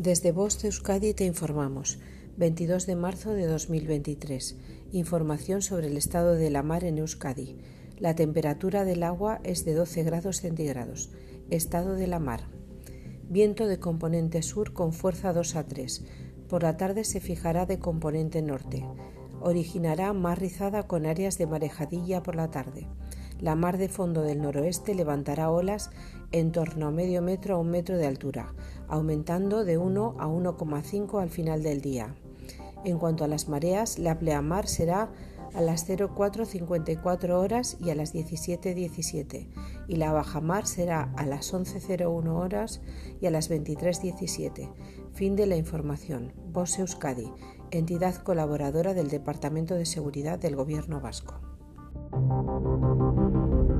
Desde Voz de Euskadi te informamos. 22 de marzo de 2023. Información sobre el estado de la mar en Euskadi. La temperatura del agua es de 12 grados centígrados. Estado de la mar. Viento de componente sur con fuerza 2 a 3. Por la tarde se fijará de componente norte. Originará mar rizada con áreas de marejadilla por la tarde. La mar de fondo del noroeste levantará olas en torno a medio metro a un metro de altura, aumentando de 1 a 1,5 al final del día. En cuanto a las mareas, la pleamar será a las 04.54 horas y a las 17.17 y la bajamar será a las 11.01 horas y a las 23.17. Fin de la información. Voz Euskadi, entidad colaboradora del Departamento de Seguridad del Gobierno Vasco. Thank you.